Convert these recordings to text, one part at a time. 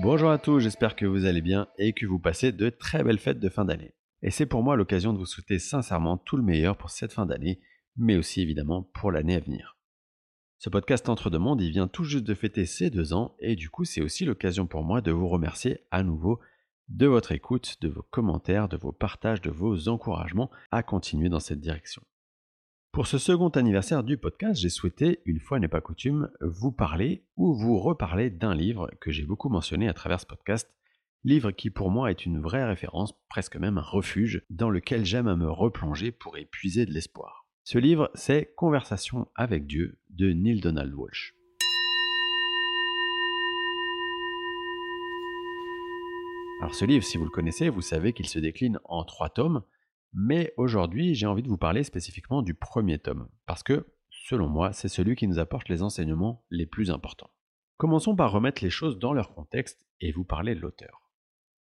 Bonjour à tous, j'espère que vous allez bien et que vous passez de très belles fêtes de fin d'année. Et c'est pour moi l'occasion de vous souhaiter sincèrement tout le meilleur pour cette fin d'année, mais aussi évidemment pour l'année à venir. Ce podcast Entre deux mondes, il vient tout juste de fêter ses deux ans et du coup c'est aussi l'occasion pour moi de vous remercier à nouveau de votre écoute, de vos commentaires, de vos partages, de vos encouragements à continuer dans cette direction. Pour ce second anniversaire du podcast, j'ai souhaité, une fois n'est pas coutume, vous parler ou vous reparler d'un livre que j'ai beaucoup mentionné à travers ce podcast, livre qui pour moi est une vraie référence, presque même un refuge, dans lequel j'aime à me replonger pour épuiser de l'espoir. Ce livre, c'est Conversation avec Dieu de Neil Donald Walsh. Alors ce livre, si vous le connaissez, vous savez qu'il se décline en trois tomes, mais aujourd'hui, j'ai envie de vous parler spécifiquement du premier tome, parce que, selon moi, c'est celui qui nous apporte les enseignements les plus importants. Commençons par remettre les choses dans leur contexte et vous parler de l'auteur.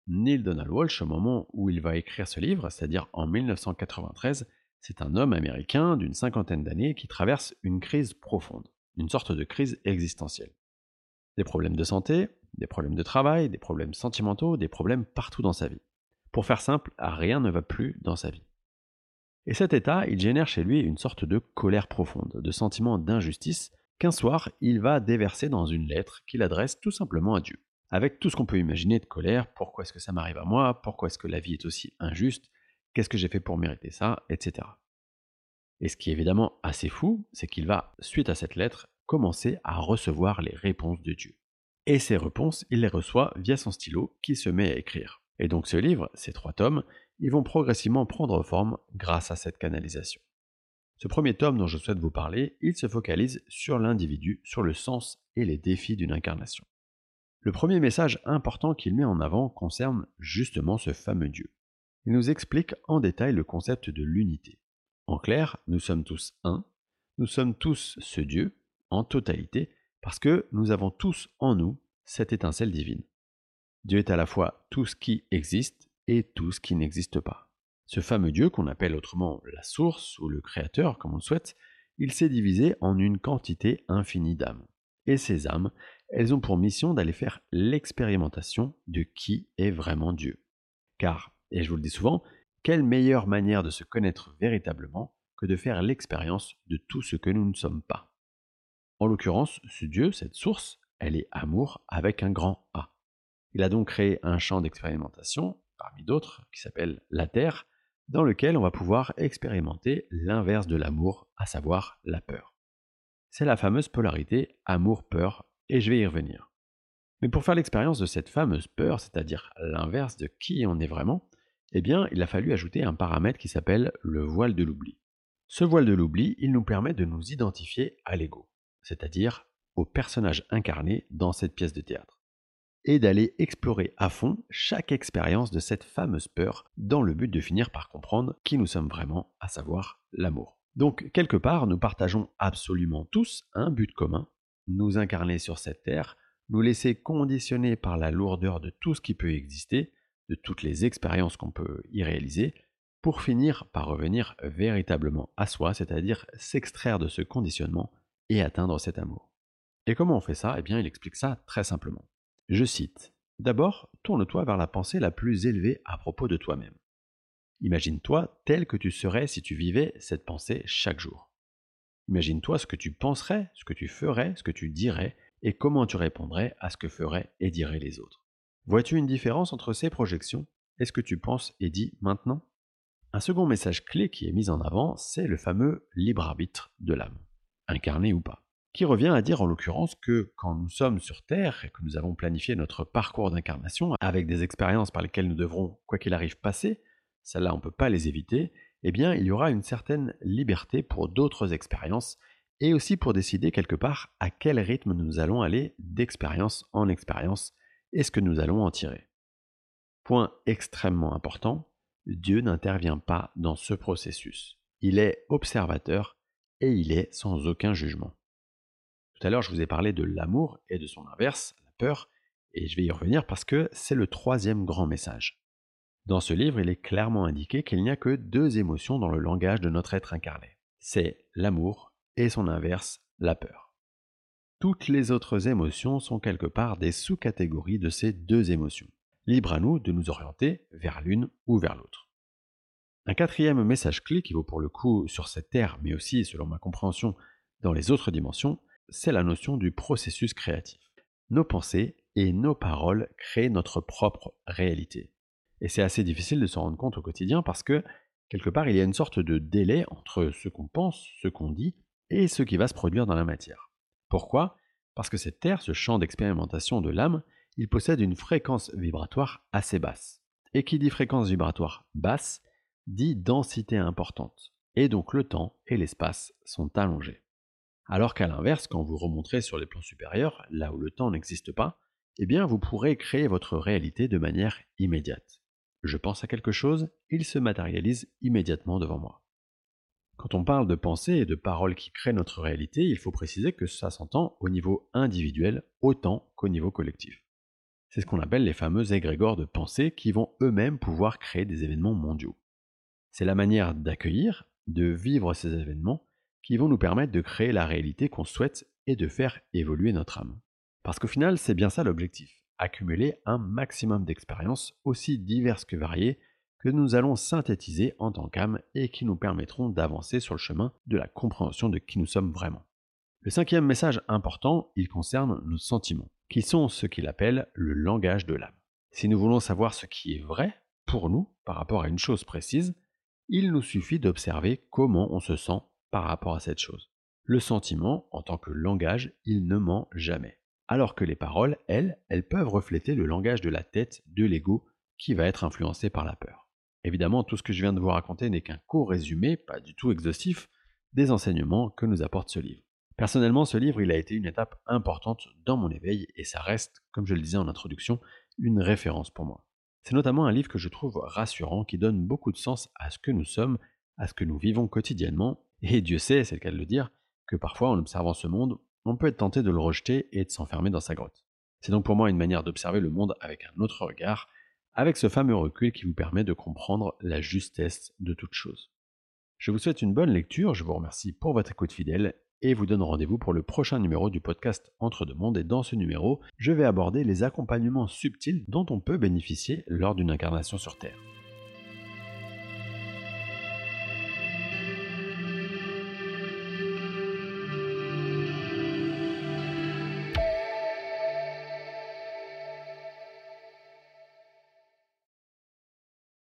Neil Donald Walsh, au moment où il va écrire ce livre, c'est-à-dire en 1993, c'est un homme américain d'une cinquantaine d'années qui traverse une crise profonde, une sorte de crise existentielle. Des problèmes de santé, des problèmes de travail, des problèmes sentimentaux, des problèmes partout dans sa vie. Pour faire simple, rien ne va plus dans sa vie. Et cet état, il génère chez lui une sorte de colère profonde, de sentiment d'injustice, qu'un soir, il va déverser dans une lettre qu'il adresse tout simplement à Dieu. Avec tout ce qu'on peut imaginer de colère, pourquoi est-ce que ça m'arrive à moi, pourquoi est-ce que la vie est aussi injuste, qu'est-ce que j'ai fait pour mériter ça, etc. Et ce qui est évidemment assez fou, c'est qu'il va, suite à cette lettre, commencer à recevoir les réponses de Dieu. Et ces réponses, il les reçoit via son stylo qui se met à écrire. Et donc ce livre, ces trois tomes, ils vont progressivement prendre forme grâce à cette canalisation. Ce premier tome dont je souhaite vous parler, il se focalise sur l'individu, sur le sens et les défis d'une incarnation. Le premier message important qu'il met en avant concerne justement ce fameux Dieu. Il nous explique en détail le concept de l'unité. En clair, nous sommes tous un, nous sommes tous ce Dieu, en totalité, parce que nous avons tous en nous cette étincelle divine. Dieu est à la fois tout ce qui existe et tout ce qui n'existe pas. Ce fameux Dieu, qu'on appelle autrement la source ou le créateur, comme on le souhaite, il s'est divisé en une quantité infinie d'âmes. Et ces âmes, elles ont pour mission d'aller faire l'expérimentation de qui est vraiment Dieu. Car, et je vous le dis souvent, quelle meilleure manière de se connaître véritablement que de faire l'expérience de tout ce que nous ne sommes pas? En l'occurrence, ce Dieu, cette source, elle est amour avec un grand A. Il a donc créé un champ d'expérimentation, parmi d'autres, qui s'appelle la Terre, dans lequel on va pouvoir expérimenter l'inverse de l'amour, à savoir la peur. C'est la fameuse polarité amour-peur, et je vais y revenir. Mais pour faire l'expérience de cette fameuse peur, c'est-à-dire l'inverse de qui on est vraiment, eh bien, il a fallu ajouter un paramètre qui s'appelle le voile de l'oubli. Ce voile de l'oubli, il nous permet de nous identifier à l'ego, c'est-à-dire au personnage incarné dans cette pièce de théâtre et d'aller explorer à fond chaque expérience de cette fameuse peur dans le but de finir par comprendre qui nous sommes vraiment, à savoir l'amour. Donc, quelque part, nous partageons absolument tous un but commun, nous incarner sur cette terre, nous laisser conditionner par la lourdeur de tout ce qui peut exister, de toutes les expériences qu'on peut y réaliser, pour finir par revenir véritablement à soi, c'est-à-dire s'extraire de ce conditionnement et atteindre cet amour. Et comment on fait ça? Eh bien, il explique ça très simplement. Je cite D'abord, tourne-toi vers la pensée la plus élevée à propos de toi-même. Imagine-toi tel que tu serais si tu vivais cette pensée chaque jour. Imagine-toi ce que tu penserais, ce que tu ferais, ce que tu dirais, et comment tu répondrais à ce que feraient et diraient les autres. Vois-tu une différence entre ces projections? Et ce que tu penses et dis maintenant? Un second message clé qui est mis en avant, c'est le fameux libre arbitre de l'âme, incarné ou pas qui revient à dire en l'occurrence que quand nous sommes sur Terre et que nous avons planifié notre parcours d'incarnation avec des expériences par lesquelles nous devrons, quoi qu'il arrive, passer, celles-là on ne peut pas les éviter, eh bien il y aura une certaine liberté pour d'autres expériences et aussi pour décider quelque part à quel rythme nous allons aller d'expérience en expérience et ce que nous allons en tirer. Point extrêmement important, Dieu n'intervient pas dans ce processus. Il est observateur et il est sans aucun jugement. Tout à l'heure, je vous ai parlé de l'amour et de son inverse, la peur, et je vais y revenir parce que c'est le troisième grand message. Dans ce livre, il est clairement indiqué qu'il n'y a que deux émotions dans le langage de notre être incarné. C'est l'amour et son inverse, la peur. Toutes les autres émotions sont quelque part des sous-catégories de ces deux émotions. Libre à nous de nous orienter vers l'une ou vers l'autre. Un quatrième message clé qui vaut pour le coup sur cette terre, mais aussi, selon ma compréhension, dans les autres dimensions, c'est la notion du processus créatif. Nos pensées et nos paroles créent notre propre réalité. Et c'est assez difficile de s'en rendre compte au quotidien parce que, quelque part, il y a une sorte de délai entre ce qu'on pense, ce qu'on dit, et ce qui va se produire dans la matière. Pourquoi? Parce que cette terre, ce champ d'expérimentation de l'âme, il possède une fréquence vibratoire assez basse. Et qui dit fréquence vibratoire basse, dit densité importante. Et donc le temps et l'espace sont allongés. Alors qu'à l'inverse, quand vous remonterez sur les plans supérieurs, là où le temps n'existe pas, eh bien vous pourrez créer votre réalité de manière immédiate. Je pense à quelque chose, il se matérialise immédiatement devant moi. Quand on parle de pensée et de paroles qui créent notre réalité, il faut préciser que ça s'entend au niveau individuel autant qu'au niveau collectif. C'est ce qu'on appelle les fameux égrégores de pensée qui vont eux-mêmes pouvoir créer des événements mondiaux. C'est la manière d'accueillir, de vivre ces événements qui vont nous permettre de créer la réalité qu'on souhaite et de faire évoluer notre âme. Parce qu'au final, c'est bien ça l'objectif, accumuler un maximum d'expériences aussi diverses que variées que nous allons synthétiser en tant qu'âme et qui nous permettront d'avancer sur le chemin de la compréhension de qui nous sommes vraiment. Le cinquième message important, il concerne nos sentiments, qui sont ce qu'il appelle le langage de l'âme. Si nous voulons savoir ce qui est vrai pour nous par rapport à une chose précise, il nous suffit d'observer comment on se sent par rapport à cette chose. Le sentiment, en tant que langage, il ne ment jamais. Alors que les paroles, elles, elles peuvent refléter le langage de la tête, de l'ego, qui va être influencé par la peur. Évidemment, tout ce que je viens de vous raconter n'est qu'un court résumé, pas du tout exhaustif, des enseignements que nous apporte ce livre. Personnellement, ce livre, il a été une étape importante dans mon éveil et ça reste, comme je le disais en introduction, une référence pour moi. C'est notamment un livre que je trouve rassurant, qui donne beaucoup de sens à ce que nous sommes, à ce que nous vivons quotidiennement, et Dieu sait, c'est le cas de le dire, que parfois en observant ce monde, on peut être tenté de le rejeter et de s'enfermer dans sa grotte. C'est donc pour moi une manière d'observer le monde avec un autre regard, avec ce fameux recul qui vous permet de comprendre la justesse de toute chose. Je vous souhaite une bonne lecture, je vous remercie pour votre écoute fidèle et vous donne rendez-vous pour le prochain numéro du podcast Entre deux mondes et dans ce numéro, je vais aborder les accompagnements subtils dont on peut bénéficier lors d'une incarnation sur Terre.